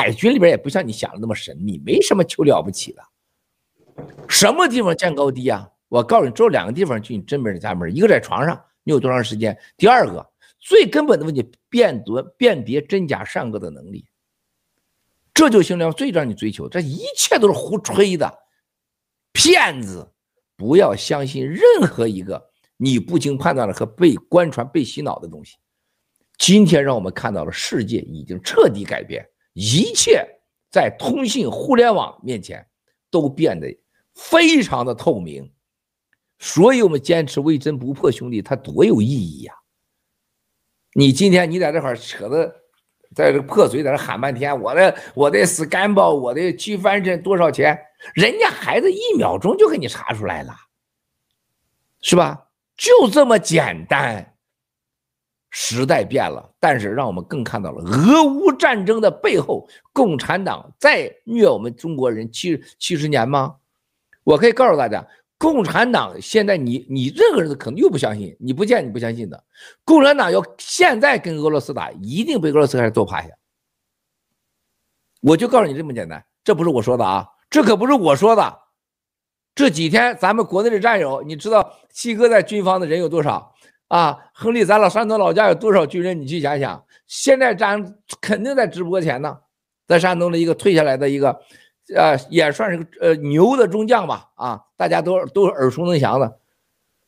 海军里边也不像你想的那么神秘，没什么求了不起的。什么地方见高低啊？我告诉你，只有两个地方进正门的家门，一个在床上，你有多长时间？第二个最根本的问题，辨别辨别真假善恶的能力，这就形成最让你追求。这一切都是胡吹的，骗子！不要相信任何一个你不经判断的和被官传、被洗脑的东西。今天让我们看到了世界已经彻底改变，一切在通信互联网面前都变得非常的透明。所以我们坚持为真不破，兄弟，他多有意义呀！你今天你在这块扯的，在这破嘴在这喊半天，我的我的 scam 我的去翻身多少钱？人家孩子一秒钟就给你查出来了，是吧？就这么简单。时代变了，但是让我们更看到了俄乌战争的背后，共产党在虐我们中国人七七十年吗？我可以告诉大家，共产党现在你你任何人都可能又不相信，你不见你不相信的。共产党要现在跟俄罗斯打，一定被俄罗斯开始揍趴下。我就告诉你这么简单，这不是我说的啊，这可不是我说的。这几天咱们国内的战友，你知道七哥在军方的人有多少？啊，亨利，咱老山东老家有多少军人？你去想想，现在咱肯定在直播前呢，在山东的一个退下来的一个，呃，也算是个呃牛的中将吧。啊，大家都都是耳熟能详的。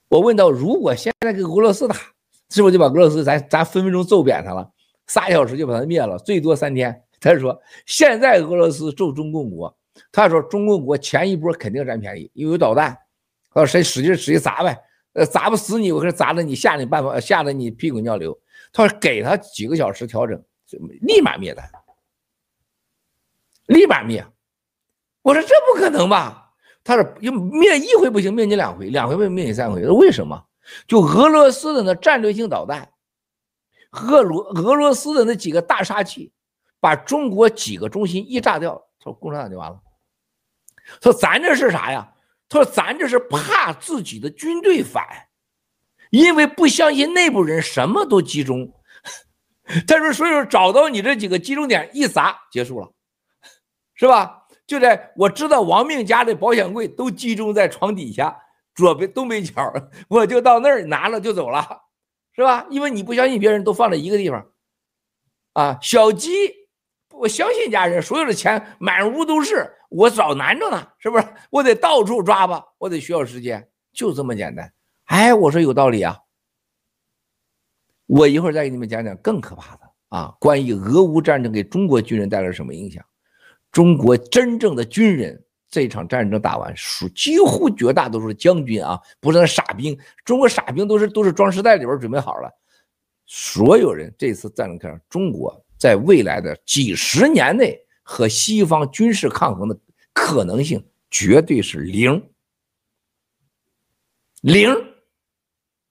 我问到，如果现在跟俄罗斯打，是不是就把俄罗斯咱咱分分钟揍扁他了？仨小时就把他灭了，最多三天。他说，现在俄罗斯揍中共国，他说中共国前一波肯定占便宜，因为有导弹，他说谁使劲使劲砸呗。呃，砸不死你，我可是砸的你吓你半跑，吓得你屁滚尿流。他说给他几个小时调整，立马灭单，立马灭。我说这不可能吧？他说又灭一回不行，灭你两回，两回不行灭你三回。为什么？就俄罗斯的那战略性导弹，俄罗俄罗斯的那几个大杀器，把中国几个中心一炸掉，说共产党就完了。说咱这是啥呀？他说：“咱这是怕自己的军队反，因为不相信内部人什么都集中。他说，所以说找到你这几个集中点一砸结束了，是吧？就在我知道亡命家的保险柜都集中在床底下左边东北角，我就到那儿拿了就走了，是吧？因为你不相信别人都放在一个地方，啊，小鸡，我相信家人，所有的钱满屋都是。”我找难着呢，是不是？我得到处抓吧，我得需要时间，就这么简单。哎，我说有道理啊。我一会儿再给你们讲讲更可怕的啊，关于俄乌战争给中国军人带来什么影响。中国真正的军人这场战争打完，属几乎绝大多数将军啊，不是那傻兵。中国傻兵都是都是装尸袋里边准备好了。所有人这次战争看，中国在未来的几十年内。和西方军事抗衡的可能性绝对是零，零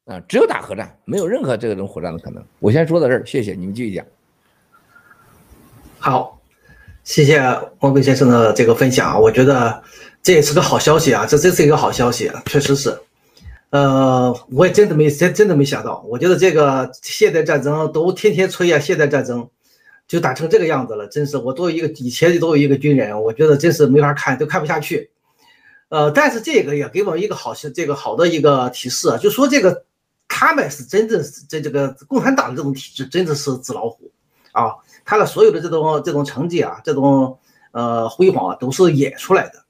啊，只有打核战，没有任何这种火战的可能。我先说到这儿，谢谢你们继续讲。好，谢谢汪辉先生的这个分享啊，我觉得这也是个好消息啊，这真是一个好消息，确实是。呃，我也真的没真真的没想到，我觉得这个现代战争都天天吹啊，现代战争。就打成这个样子了，真是我作为一个以前作为一个军人，我觉得真是没法看，都看不下去。呃，但是这个也给我们一个好这个好的一个提示啊，就说这个他们是真正是这这个共产党的这种体制真的是纸老虎啊，他的所有的这种这种成绩啊，这种呃辉煌啊，都是演出来的。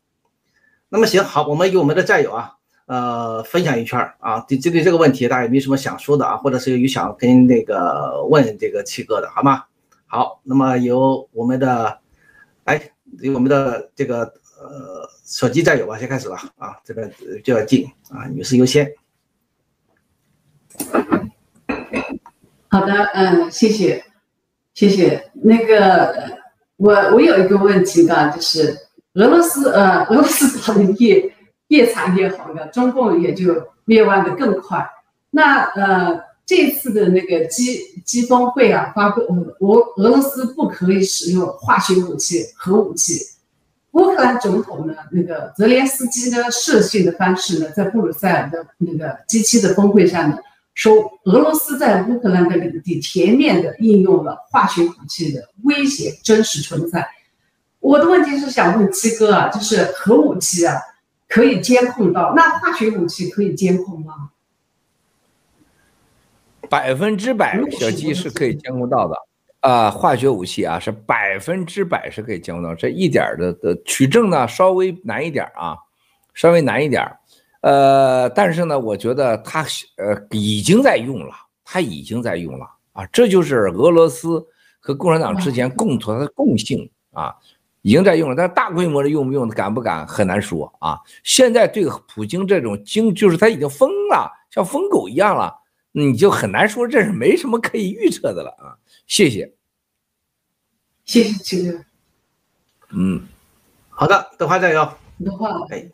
那么行好，我们与我们的战友啊，呃，分享一圈啊，对针对这个问题，大家有没有什么想说的啊，或者是有想跟那个问这个七哥的，好吗？好，那么由我们的，哎，由我们的这个呃手机战友吧，先开始吧，啊，这个就要进啊，女士优先。好的，嗯，谢谢，谢谢。那个，我我有一个问题的，就是俄罗斯呃，俄罗斯打的越越惨越好的，中共也就灭亡的更快。那呃。这次的那个基基峰会啊，发布俄俄罗斯不可以使用化学武器、核武器。乌克兰总统呢，那个泽连斯基呢，敕讯的方式呢，在布鲁塞尔的那个 G7 的峰会上呢，说俄罗斯在乌克兰的领地全面的应用了化学武器的威胁真实存在，我的问题是想问七哥啊，就是核武器啊可以监控到，那化学武器可以监控吗？百分之百，小鸡是可以监控到的啊、呃，化学武器啊是百分之百是可以监控到，这一点的的取证呢稍微难一点啊，稍微难一点，呃，但是呢，我觉得它呃已经在用了，它已经在用了啊，这就是俄罗斯和共产党之间共同的共性啊。已经在用了，但是大规模的用不用，敢不敢很难说啊。现在对普京这种经，就是他已经疯了，像疯狗一样了，你就很难说，这是没什么可以预测的了啊。谢谢，谢谢七哥。嗯，好的，德华加油。德华，哎，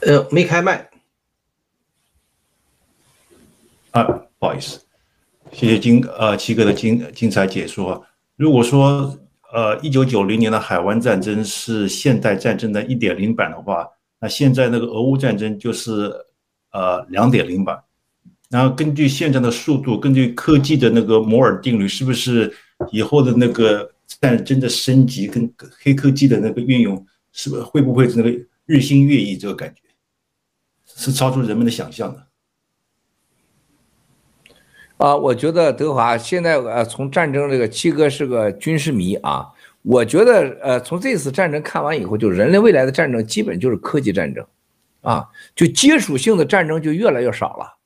呃，没开麦。啊，不好意思，谢谢金呃七哥的精精彩解说。如果说呃一九九零年的海湾战争是现代战争的一点零版的话，那现在那个俄乌战争就是呃两点零版。然后根据现在的速度，根据科技的那个摩尔定律，是不是以后的那个战争的升级跟黑科技的那个运用，是不是会不会那个日新月异？这个感觉是超出人们的想象的。啊，我觉得德华现在呃，从战争这个七哥是个军事迷啊。我觉得呃，从这次战争看完以后，就人类未来的战争基本就是科技战争，啊，就接触性的战争就越来越少了，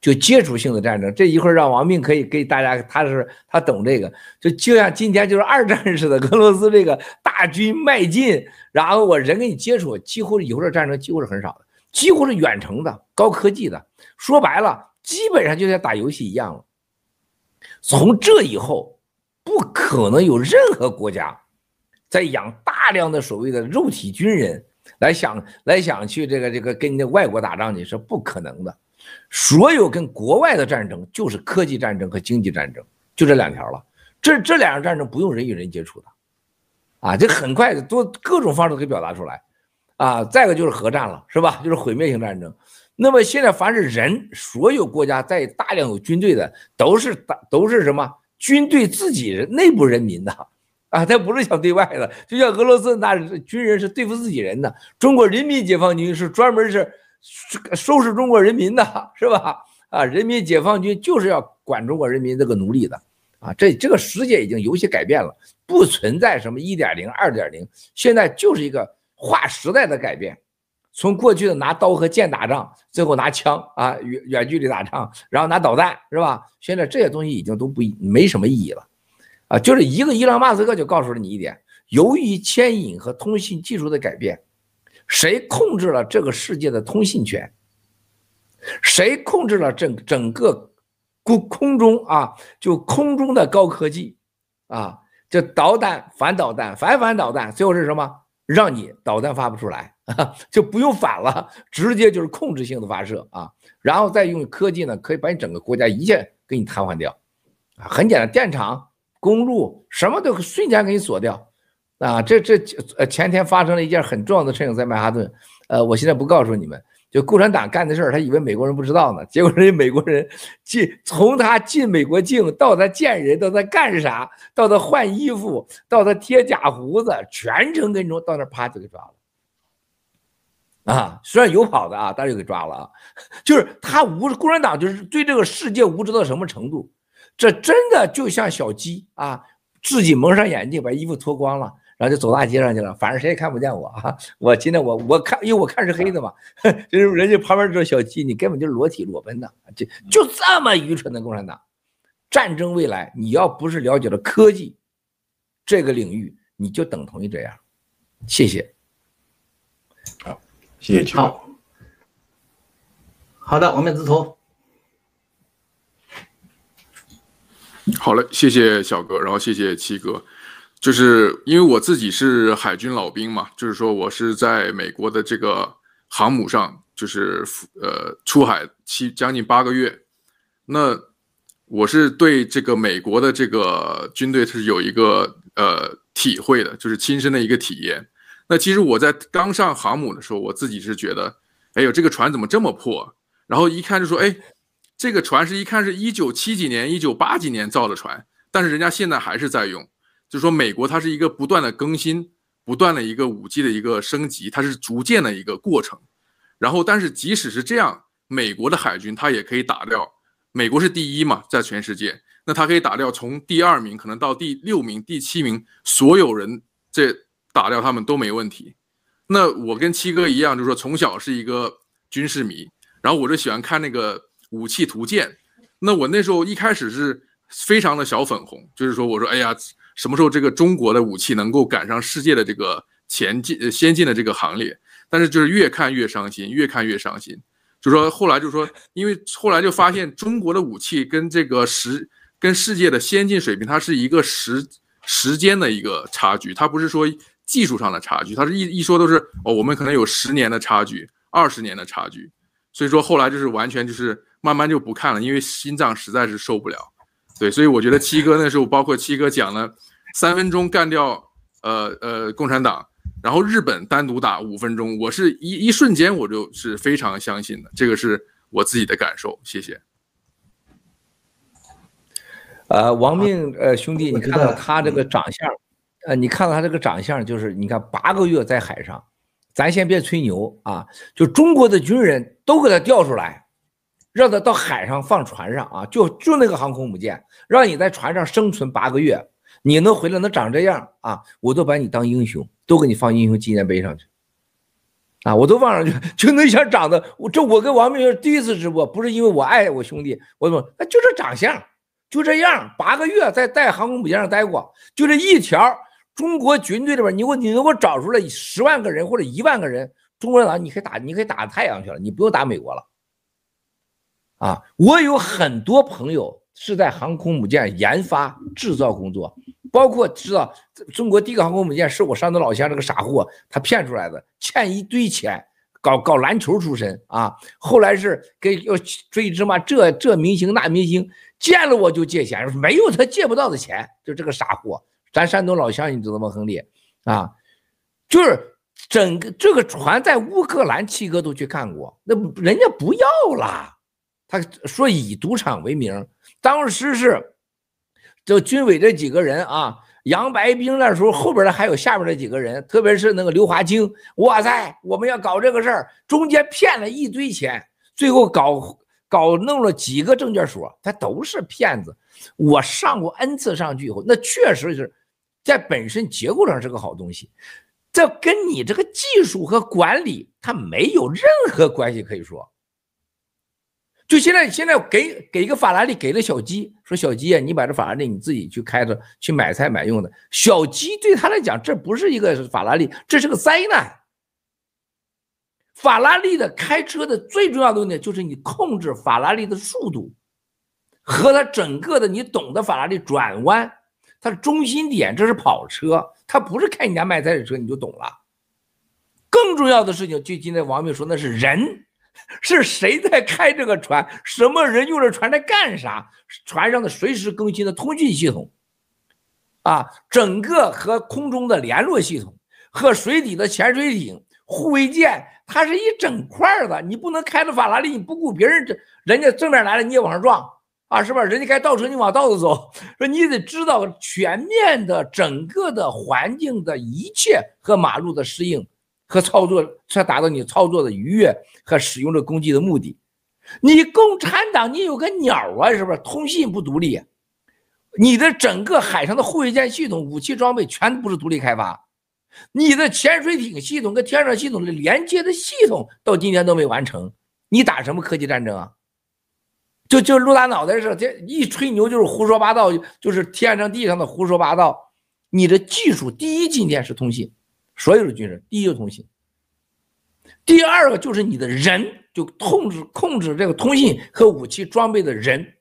就接触性的战争。这一会儿让王明可以给大家，他是他懂这个，就就像今天就是二战似的，俄罗斯这个大军迈进，然后我人跟你接触，几乎以后的战争几乎是很少的，几乎是远程的、高科技的。说白了。基本上就像打游戏一样了。从这以后，不可能有任何国家在养大量的所谓的肉体军人来想来想去这个这个跟那外国打仗去是不可能的。所有跟国外的战争就是科技战争和经济战争，就这两条了。这这两样战争不用人与人接触的，啊，这很快的多各种方式都可以表达出来，啊，再一个就是核战了，是吧？就是毁灭性战争。那么现在，凡是人，所有国家在大量有军队的，都是大都是什么？军队自己人内部人民的，啊，他不是想对外的。就像俄罗斯那军人是对付自己人的，中国人民解放军是专门是收拾中国人民的，是吧？啊，人民解放军就是要管中国人民这个奴隶的，啊，这这个世界已经有些改变了，不存在什么一点零、二点零，现在就是一个划时代的改变。从过去的拿刀和剑打仗，最后拿枪啊，远远距离打仗，然后拿导弹，是吧？现在这些东西已经都不没什么意义了，啊，就是一个伊朗马斯克就告诉了你一点：由于牵引和通信技术的改变，谁控制了这个世界的通信权？谁控制了整整个空空中啊？就空中的高科技啊，这导弹、反导弹、反反导弹，最后是什么？让你导弹发不出来。就不用反了，直接就是控制性的发射啊，然后再用科技呢，可以把你整个国家一切给你瘫痪掉，啊，很简单，电厂、公路什么都瞬间给你锁掉，啊，这这呃前天发生了一件很重要的事情在曼哈顿，呃，我现在不告诉你们，就共产党干的事儿，他以为美国人不知道呢，结果人家美国人进从他进美国境到他见人，到他干啥，到他换衣服，到他贴假胡子，全程跟踪到那啪就给抓了。啊，虽然有跑的啊，但是又给抓了啊，就是他无共产党就是对这个世界无知到什么程度，这真的就像小鸡啊，自己蒙上眼睛，把衣服脱光了，然后就走大街上去了，反正谁也看不见我啊。我今天我我看，因为我看是黑的嘛，就是人家旁边这小鸡，你根本就是裸体裸奔的，就就这么愚蠢的共产党。战争未来，你要不是了解了科技这个领域，你就等同于这样。谢谢。好。谢谢。好，好的，王面之徒。好嘞，谢谢小哥，然后谢谢七哥。就是因为我自己是海军老兵嘛，就是说我是在美国的这个航母上，就是呃出海七将近八个月。那我是对这个美国的这个军队是有一个呃体会的，就是亲身的一个体验。那其实我在刚上航母的时候，我自己是觉得，哎呦，这个船怎么这么破？然后一看就说，哎，这个船是一看是一九七几年、一九八几年造的船，但是人家现在还是在用。就说，美国它是一个不断的更新、不断的一个武器的一个升级，它是逐渐的一个过程。然后，但是即使是这样，美国的海军它也可以打掉。美国是第一嘛，在全世界，那它可以打掉从第二名可能到第六名、第七名所有人，这打掉他们都没问题。那我跟七哥一样，就是说从小是一个军事迷，然后我就喜欢看那个武器图鉴。那我那时候一开始是非常的小粉红，就是说我说哎呀，什么时候这个中国的武器能够赶上世界的这个前进先进的这个行列？但是就是越看越伤心，越看越伤心。就说后来就说，因为后来就发现中国的武器跟这个时跟世界的先进水平，它是一个时时间的一个差距，它不是说。技术上的差距，他是一一说都是哦，我们可能有十年的差距，二十年的差距，所以说后来就是完全就是慢慢就不看了，因为心脏实在是受不了。对，所以我觉得七哥那时候，包括七哥讲了三分钟干掉呃呃共产党，然后日本单独打五分钟，我是一一瞬间我就是非常相信的，这个是我自己的感受。谢谢。呃，王命呃兄弟，你看到他这个长相。呃，你看到他这个长相，就是你看八个月在海上，咱先别吹牛啊，就中国的军人都给他调出来，让他到海上放船上啊，就就那个航空母舰，让你在船上生存八个月，你能回来能长这样啊，我都把你当英雄，都给你放英雄纪念碑上去，啊，我都放上去，就那样长得，我这我跟王明第一次直播，不是因为我爱我兄弟，我怎么，那就这长相，就这样，八个月在带航空母舰上待过，就这一条。中国军队里边，你给我你能给我找出来十万个人或者一万个人，中国人，你可以打，你可以打太阳去了，你不用打美国了。啊，我有很多朋友是在航空母舰研发制造工作，包括知道中国第一个航空母舰是我山东老乡这个傻货他骗出来的，欠一堆钱，搞搞篮球出身啊，后来是给要追什么这这明星那明星，见了我就借钱，没有他借不到的钱，就这个傻货。咱山东老乡，你知道吗？亨利啊，就是整个这个船在乌克兰，七哥都去看过，那人家不要了。他说以赌场为名，当时是这军委这几个人啊，杨白冰那时候后边的还有下边的几个人，特别是那个刘华清，哇塞，我们要搞这个事儿，中间骗了一堆钱，最后搞搞弄了几个证券所，他都是骗子。我上过 N 次上去以后，那确实是。在本身结构上是个好东西，这跟你这个技术和管理它没有任何关系可以说。就现在，现在给给一个法拉利，给了小鸡，说小鸡啊，你把这法拉利你自己去开着去买菜买用的。小鸡对他来讲，这不是一个法拉利，这是个灾难。法拉利的开车的最重要的东西就是你控制法拉利的速度，和它整个的你懂得法拉利转弯。它的中心点，这是跑车，它不是开你家卖菜的车，你就懂了。更重要的事情，就今天王明说，那是人，是谁在开这个船？什么人用这船在干啥？船上的随时更新的通讯系统，啊，整个和空中的联络系统，和水底的潜水艇、护卫舰，它是一整块的。你不能开着法拉利，你不顾别人，这人家正面来了，你也往上撞。啊，是吧？人家开倒车，你往倒着走。说你得知道全面的整个的环境的一切和马路的适应和操作，才达到你操作的愉悦和使用这工具的目的。你共产党，你有个鸟啊，是不是？通信不独立，你的整个海上的护卫舰系统、武器装备全不是独立开发，你的潜水艇系统跟天上系统的连接的系统到今天都没完成，你打什么科技战争啊？就就露大脑袋似的，这一吹牛就是胡说八道，就是天上地上的胡说八道。你的技术第一，今天是通信，所有的军人第一个通信，第二个就是你的人，就控制控制这个通信和武器装备的人。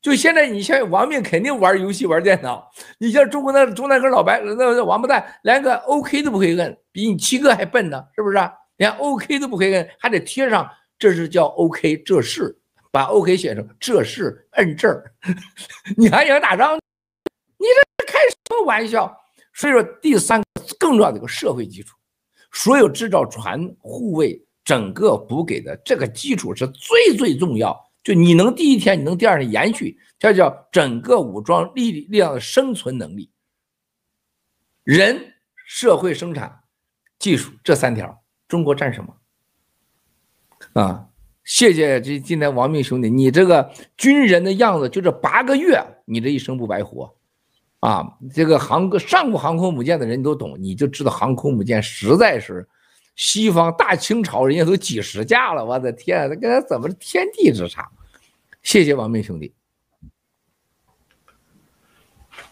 就现在你像王命肯定玩游戏玩电脑，你像中国那中南哥老白那王八蛋，连个 OK 都不会摁，比你七哥还笨呢，是不是？连 OK 都不会摁，还得贴上，这是叫 OK，这是。把 OK 写成这是摁这儿，你还想打仗？你这开什么玩笑？所以说，第三个更重要的一个社会基础，所有制造船、护卫、整个补给的这个基础是最最重要，就你能第一天，你能第二天延续，这叫整个武装力力量的生存能力。人、社会、生产、技术这三条，中国占什么？啊，谢谢这今天王明兄弟，你这个军人的样子，就这八个月，你这一生不白活。啊，这个航上过航空母舰的人都懂，你就知道航空母舰实在是西方大清朝人家都几十架了，我的天，这跟他怎么天地之差？谢谢王明兄弟。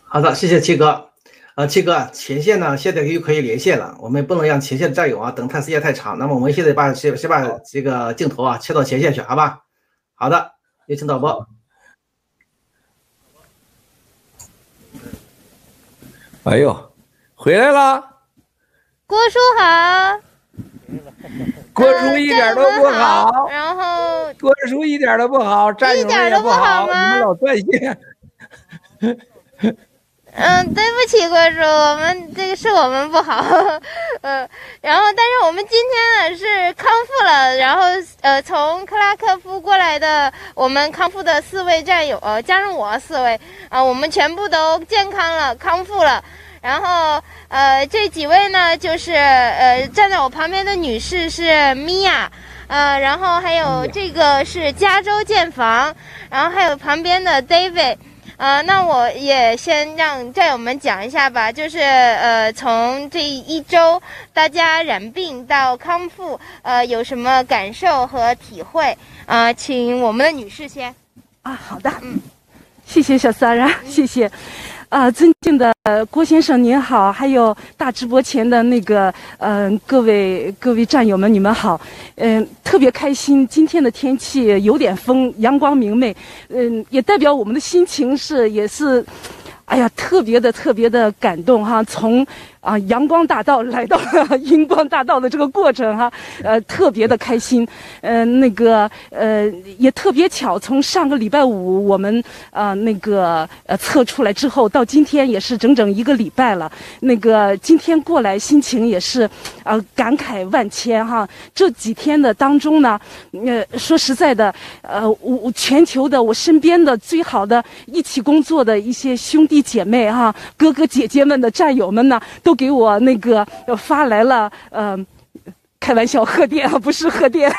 好的，谢谢七哥。呃，七哥，前线呢现在又可以连线了，我们不能让前线的战友啊等待时间太长，那么我们现在把先先把这个镜头啊切到前线去，好吧？好的，有请导播。哎呦，回来了，郭叔好，郭叔一点都不好，好然后郭叔一点都不好，战友也不好，不好吗？你们老断线。嗯，对不起，郭叔，我们这个是我们不好，呃，然后但是我们今天呢是康复了，然后呃从克拉科夫过来的我们康复的四位战友，呃加上我四位啊、呃，我们全部都健康了，康复了，然后呃这几位呢就是呃站在我旁边的女士是米娅，呃然后还有这个是加州建房，然后还有旁边的 David。呃，那我也先让战友们讲一下吧，就是呃，从这一周大家染病到康复，呃，有什么感受和体会？啊、呃，请我们的女士先。啊，好的，嗯，谢谢小三啊，谢谢。啊，尊敬的郭先生您好，还有大直播前的那个嗯、呃、各位各位战友们，你们好，嗯、呃，特别开心，今天的天气有点风，阳光明媚，嗯、呃，也代表我们的心情是也是，哎呀，特别的特别的感动哈，从。啊，阳光大道来到了 阴光大道的这个过程哈，呃，特别的开心，呃，那个呃也特别巧，从上个礼拜五我们、呃、那个呃测出来之后，到今天也是整整一个礼拜了。那个今天过来心情也是、呃、感慨万千哈。这几天的当中呢，呃说实在的，呃我全球的我身边的最好的一起工作的一些兄弟姐妹哈，哥哥姐姐们的战友们呢都。给我那个发来了，呃。开玩笑，贺电啊，不是贺电，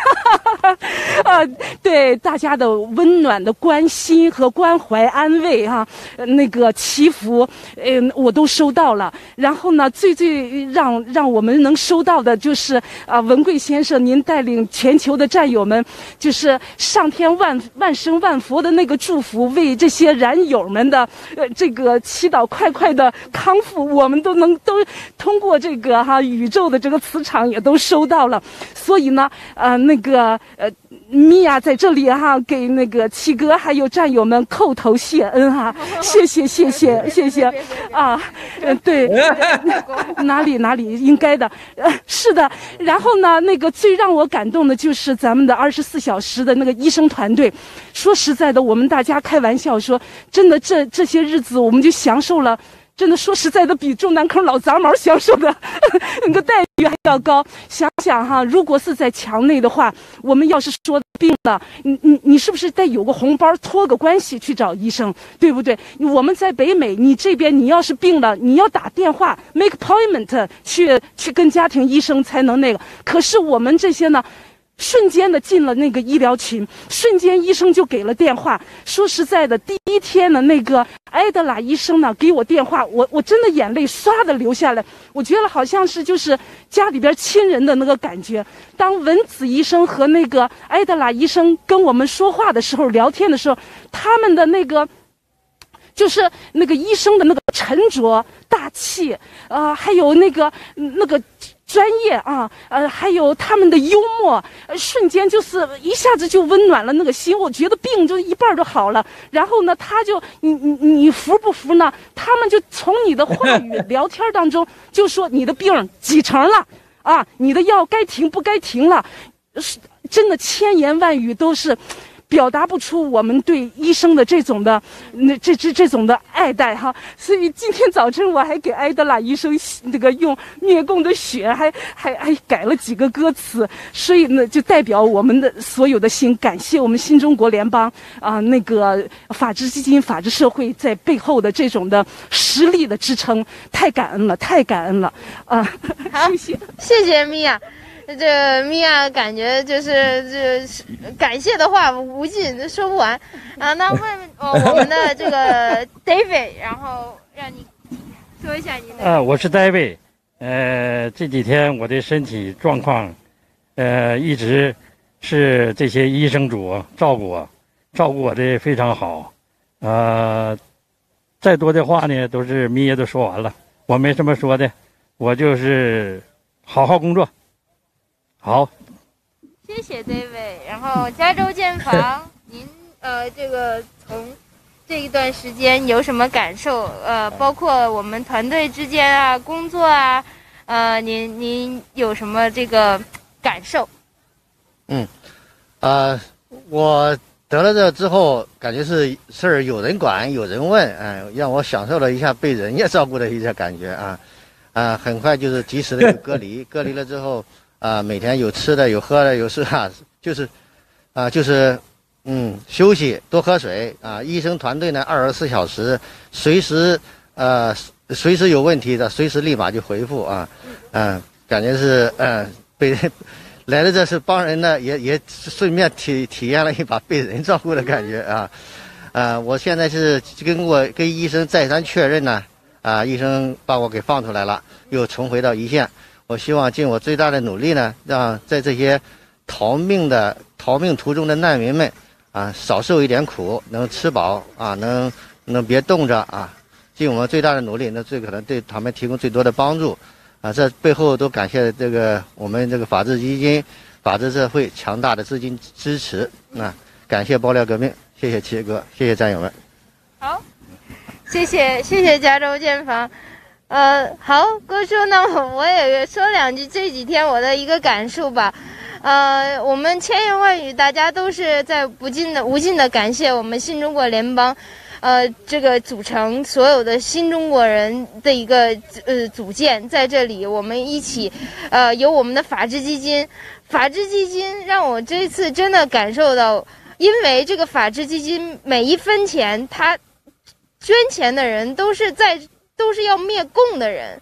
啊，对大家的温暖的关心和关怀安慰哈、啊，那个祈福，嗯，我都收到了。然后呢，最最让让我们能收到的就是啊，文贵先生您带领全球的战友们，就是上天万万生万佛的那个祝福，为这些燃友们的呃这个祈祷快快的康复，我们都能都通过这个哈、宇宙的这个磁场也都收到。了，所以呢，呃，那个，呃，米娅在这里哈，给那个七哥还有战友们叩头谢恩哈，谢谢谢谢谢谢啊，嗯，对，哪里哪里应该的，呃，是的。然后呢，那个最让我感动的就是咱们的二十四小时的那个医生团队。说实在的，我们大家开玩笑说，真的这这些日子我们就享受了。真的说实在的，比中南坑老杂毛享受的 那个待遇还要高。想想哈，如果是在墙内的话，我们要是说病了，你你你是不是得有个红包托个关系去找医生，对不对？我们在北美，你这边你要是病了，你要打电话 make appointment 去去跟家庭医生才能那个。可是我们这些呢？瞬间的进了那个医疗群，瞬间医生就给了电话。说实在的，第一天的那个艾德拉医生呢给我电话，我我真的眼泪唰的流下来。我觉得好像是就是家里边亲人的那个感觉。当文子医生和那个艾德拉医生跟我们说话的时候，聊天的时候，他们的那个就是那个医生的那个沉着大气，呃，还有那个那个。专业啊，呃，还有他们的幽默，呃，瞬间就是一下子就温暖了那个心。我觉得病就一半就好了。然后呢，他就你你你服不服呢？他们就从你的话语 聊天当中就说你的病几成了啊？你的药该停不该停了？是真的千言万语都是。表达不出我们对医生的这种的那这这这种的爱戴哈。所以今天早晨我还给埃德拉医生那个用灭共的血还还还改了几个歌词，所以呢就代表我们的所有的心，感谢我们新中国联邦啊、那个法治基金、法治社会在背后的这种的实力的支撑，太感恩了，太感恩了啊！好，谢谢，谢谢米娅。这米娅感觉就是这感谢的话无尽，说不完啊。那问我们的这个 David，然后让你说一下你的。啊，我是 David，呃，这几天我的身体状况，呃，一直是这些医生主照顾我，照顾我的非常好。呃，再多的话呢，都是米娅都说完了，我没什么说的，我就是好好工作。好，谢谢 David。然后加州建房，您呃，这个从这一段时间有什么感受？呃，包括我们团队之间啊，工作啊，呃，您您有什么这个感受？嗯，呃，我得了这之后，感觉是事儿有人管，有人问，哎，让我享受了一下被人家照顾的一些感觉啊，啊，很快就是及时的隔离，隔离了之后。啊，每天有吃的，有喝的，有事啊，就是，啊，就是，嗯，休息，多喝水啊。医生团队呢，二十四小时，随时，呃，随时有问题的，随时立马就回复啊，嗯、啊，感觉是，嗯、被人来了，这是帮人呢，也也顺便体体验了一把被人照顾的感觉啊，啊，我现在是跟我跟医生再三确认呢，啊，医生把我给放出来了，又重回到一线。我希望尽我最大的努力呢，让在这些逃命的逃命途中的难民们啊，少受一点苦，能吃饱啊，能能别冻着啊，尽我们最大的努力，那最可能对他们提供最多的帮助啊。这背后都感谢这个我们这个法治基金、法治社会强大的资金支持啊。感谢爆料革命，谢谢七哥，谢谢战友们。好，谢谢谢谢加州建房。呃，好，哥叔，那我也说两句这几天我的一个感受吧。呃，我们千言万语，大家都是在不尽的、无尽的感谢我们新中国联邦，呃，这个组成所有的新中国人的一个呃组建在这里，我们一起，呃，有我们的法治基金，法治基金让我这次真的感受到，因为这个法治基金每一分钱，他捐钱的人都是在。都是要灭共的人，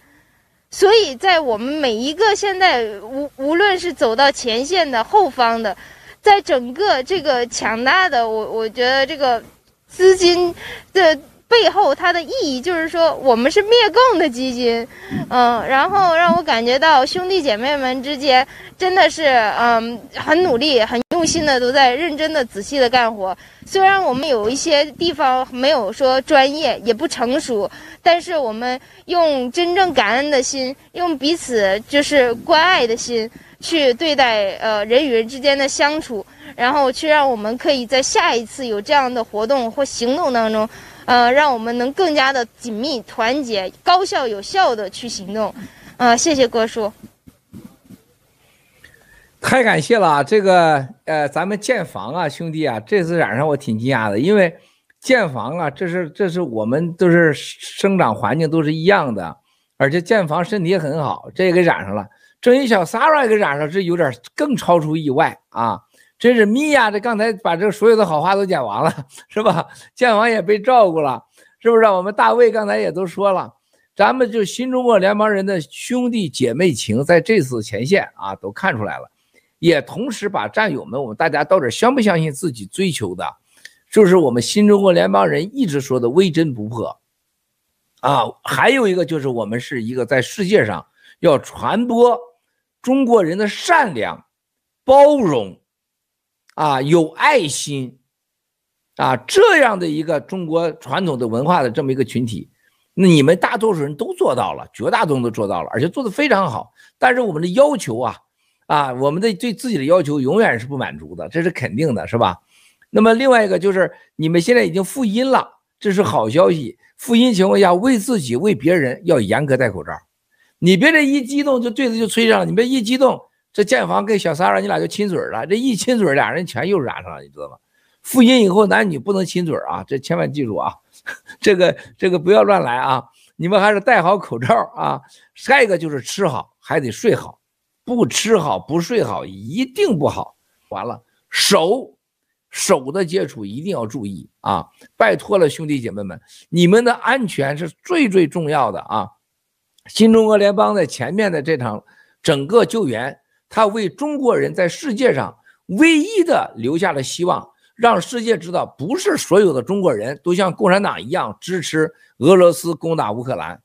所以在我们每一个现在无无论是走到前线的、后方的，在整个这个强大的，我我觉得这个资金的。背后它的意义就是说，我们是灭共的基金，嗯，然后让我感觉到兄弟姐妹们之间真的是，嗯，很努力、很用心的都在认真的、仔细的干活。虽然我们有一些地方没有说专业，也不成熟，但是我们用真正感恩的心，用彼此就是关爱的心去对待，呃，人与人之间的相处，然后去让我们可以在下一次有这样的活动或行动当中。呃，让我们能更加的紧密、团结、高效、有效的去行动。呃，谢谢郭叔，太感谢了。这个呃，咱们建房啊，兄弟啊，这次染上我挺惊讶的，因为建房啊，这是这是我们都是生长环境都是一样的，而且建房身体也很好，这也给染上了。正一小 Sarah 也给染上，这有点更超出意外啊。真是米娅，这刚才把这所有的好话都讲完了，是吧？建王也被照顾了，是不是？我们大卫刚才也都说了，咱们就新中国联邦人的兄弟姐妹情，在这次前线啊都看出来了，也同时把战友们，我们大家到底相不相信自己追求的，就是我们新中国联邦人一直说的微针不破啊。还有一个就是我们是一个在世界上要传播中国人的善良、包容。啊，有爱心，啊，这样的一个中国传统的文化的这么一个群体，那你们大多数人都做到了，绝大多数都做到了，而且做得非常好。但是我们的要求啊，啊，我们的对自己的要求永远是不满足的，这是肯定的，是吧？那么另外一个就是你们现在已经复阴了，这是好消息。复阴情况下，为自己为别人要严格戴口罩，你别这一激动就对着就吹上了，你别一激动。这建房跟小三儿，你俩就亲嘴了，这一亲嘴，俩人全又染上了，你知道吗？复阴以后男女不能亲嘴啊，这千万记住啊，这个这个不要乱来啊，你们还是戴好口罩啊。下一个就是吃好，还得睡好，不吃好不睡好一定不好。完了，手手的接触一定要注意啊，拜托了兄弟姐妹们，你们的安全是最最重要的啊。新中国联邦在前面的这场整个救援，他为中国人在世界上唯一的留下了希望，让世界知道，不是所有的中国人都像共产党一样支持俄罗斯攻打乌克兰，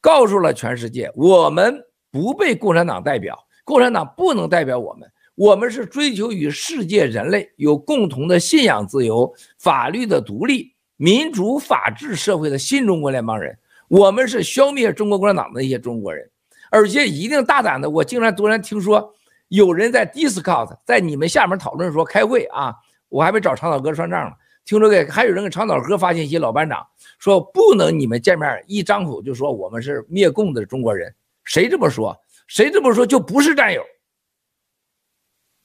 告诉了全世界，我们不被共产党代表，共产党不能代表我们，我们是追求与世界人类有共同的信仰自由、法律的独立、民主法治社会的新中国联邦人。我们是消灭中国共产党的一些中国人，而且一定大胆的。我竟然突然听说有人在 Discord 在你们下面讨论说开会啊，我还没找长岛哥算账呢。听说给还有人给长岛哥发信息，老班长说不能你们见面一张口就说我们是灭共的中国人，谁这么说？谁这么说就不是战友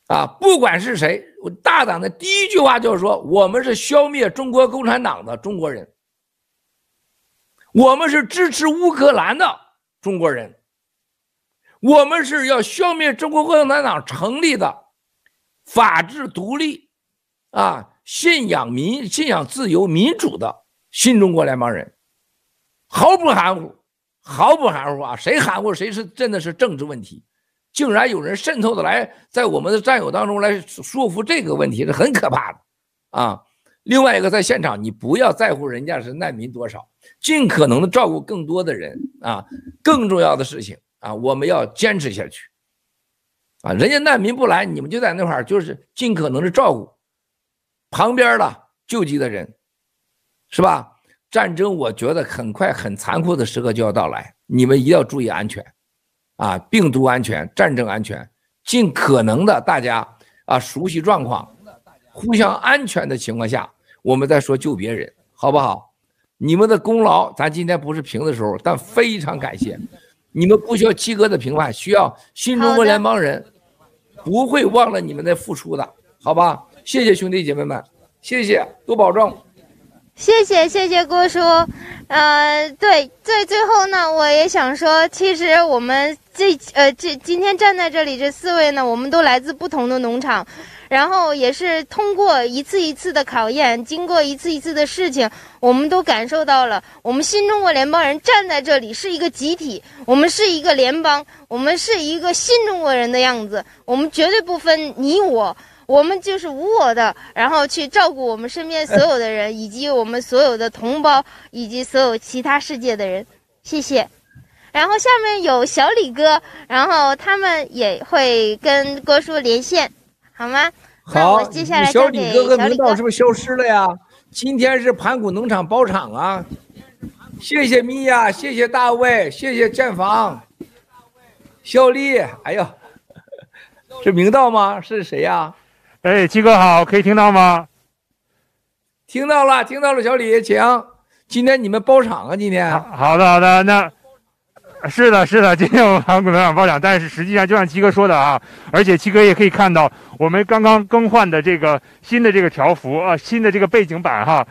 啊！不管是谁，我大胆的第一句话就是说我们是消灭中国共产党的中国人。我们是支持乌克兰的中国人，我们是要消灭中国共产党成立的法治独立啊、信仰民、信仰自由、民主的新中国联邦人，毫不含糊，毫不含糊啊！谁含糊谁是真的是政治问题，竟然有人渗透的来在我们的战友当中来说服这个问题是很可怕的啊！另外一个在现场，你不要在乎人家是难民多少。尽可能的照顾更多的人啊，更重要的事情啊，我们要坚持下去啊！人家难民不来，你们就在那块儿，就是尽可能的照顾旁边的救济的人，是吧？战争我觉得很快很残酷的时刻就要到来，你们一定要注意安全啊！病毒安全、战争安全，尽可能的大家啊熟悉状况，互相安全的情况下，我们再说救别人，好不好？你们的功劳，咱今天不是评的时候，但非常感谢。你们不需要七哥的评判，需要新中国联邦人不会忘了你们的付出的，好吧？谢谢兄弟姐妹们，谢谢，多保重。谢谢谢谢郭叔，呃，对，最最后呢，我也想说，其实我们这呃这今天站在这里这四位呢，我们都来自不同的农场。然后也是通过一次一次的考验，经过一次一次的事情，我们都感受到了，我们新中国联邦人站在这里是一个集体，我们是一个联邦，我们是一个新中国人的样子，我们绝对不分你我，我们就是无我的，然后去照顾我们身边所有的人，以及我们所有的同胞，以及所有其他世界的人，谢谢。然后下面有小李哥，然后他们也会跟郭叔连线。好吗？好，接下来小李哥哥明道是不是消失了呀？今天是盘古农场包场啊！谢谢米娅，谢谢大卫，谢谢建房，小丽，哎呦，是明道吗？是谁呀？哎，鸡哥好，可以听到吗？听到了，听到了，小李，请。今天你们包场啊？今天？好的，好的，那。是的，是的，今天我们盘古农场包场，但是实际上就像七哥说的啊，而且七哥也可以看到，我们刚刚更换的这个新的这个条幅啊，新的这个背景板哈，